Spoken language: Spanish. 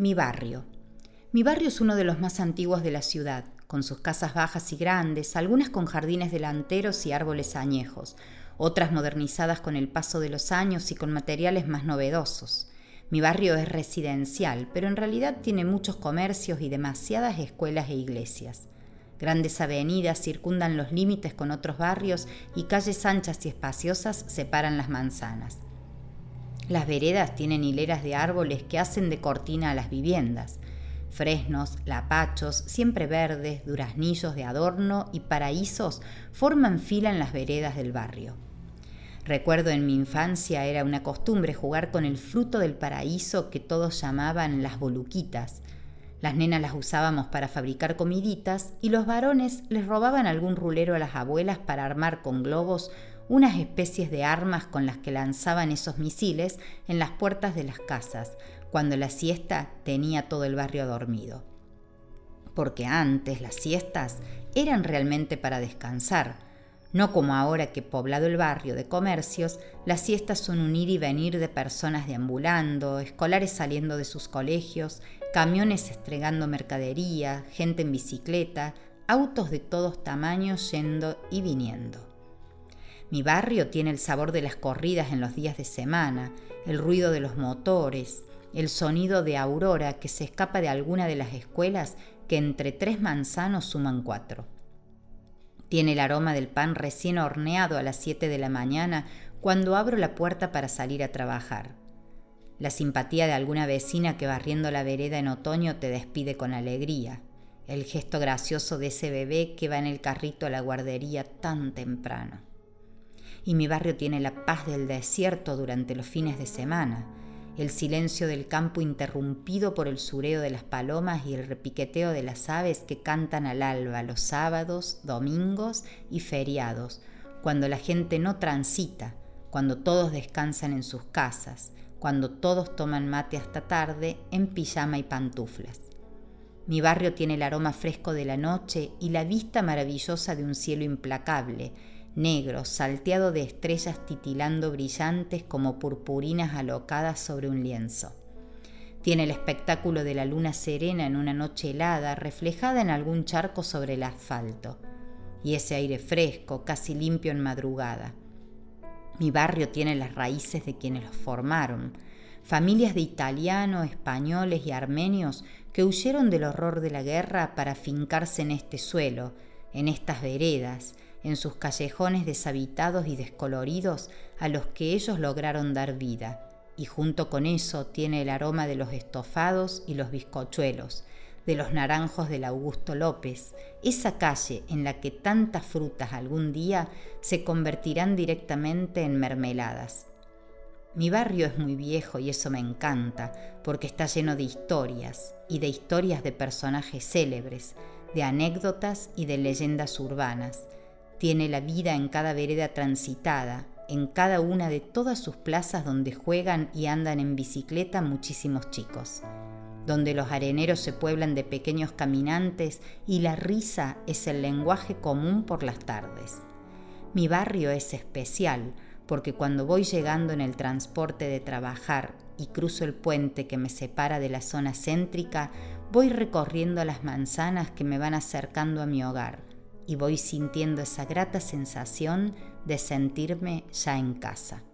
Mi barrio. Mi barrio es uno de los más antiguos de la ciudad, con sus casas bajas y grandes, algunas con jardines delanteros y árboles añejos, otras modernizadas con el paso de los años y con materiales más novedosos. Mi barrio es residencial, pero en realidad tiene muchos comercios y demasiadas escuelas e iglesias. Grandes avenidas circundan los límites con otros barrios y calles anchas y espaciosas separan las manzanas. Las veredas tienen hileras de árboles que hacen de cortina a las viviendas. Fresnos, lapachos, siempre verdes, duraznillos de adorno y paraísos forman fila en las veredas del barrio. Recuerdo en mi infancia era una costumbre jugar con el fruto del paraíso que todos llamaban las boluquitas. Las nenas las usábamos para fabricar comiditas y los varones les robaban algún rulero a las abuelas para armar con globos unas especies de armas con las que lanzaban esos misiles en las puertas de las casas, cuando la siesta tenía todo el barrio dormido. Porque antes las siestas eran realmente para descansar, no como ahora que poblado el barrio de comercios, las siestas son un ir y venir de personas deambulando, escolares saliendo de sus colegios, camiones estregando mercadería, gente en bicicleta, autos de todos tamaños yendo y viniendo. Mi barrio tiene el sabor de las corridas en los días de semana, el ruido de los motores, el sonido de aurora que se escapa de alguna de las escuelas que entre tres manzanos suman cuatro. Tiene el aroma del pan recién horneado a las siete de la mañana cuando abro la puerta para salir a trabajar. La simpatía de alguna vecina que barriendo la vereda en otoño te despide con alegría. El gesto gracioso de ese bebé que va en el carrito a la guardería tan temprano y mi barrio tiene la paz del desierto durante los fines de semana, el silencio del campo interrumpido por el sureo de las palomas y el repiqueteo de las aves que cantan al alba los sábados, domingos y feriados, cuando la gente no transita, cuando todos descansan en sus casas, cuando todos toman mate hasta tarde en pijama y pantuflas. Mi barrio tiene el aroma fresco de la noche y la vista maravillosa de un cielo implacable, negro, salteado de estrellas titilando brillantes como purpurinas alocadas sobre un lienzo. Tiene el espectáculo de la luna serena en una noche helada, reflejada en algún charco sobre el asfalto, y ese aire fresco, casi limpio en madrugada. Mi barrio tiene las raíces de quienes lo formaron, familias de italianos, españoles y armenios que huyeron del horror de la guerra para fincarse en este suelo, en estas veredas, en sus callejones deshabitados y descoloridos a los que ellos lograron dar vida, y junto con eso tiene el aroma de los estofados y los bizcochuelos, de los naranjos del Augusto López, esa calle en la que tantas frutas algún día se convertirán directamente en mermeladas. Mi barrio es muy viejo y eso me encanta, porque está lleno de historias, y de historias de personajes célebres, de anécdotas y de leyendas urbanas, tiene la vida en cada vereda transitada, en cada una de todas sus plazas donde juegan y andan en bicicleta muchísimos chicos, donde los areneros se pueblan de pequeños caminantes y la risa es el lenguaje común por las tardes. Mi barrio es especial porque cuando voy llegando en el transporte de trabajar y cruzo el puente que me separa de la zona céntrica, voy recorriendo las manzanas que me van acercando a mi hogar y voy sintiendo esa grata sensación de sentirme ya en casa.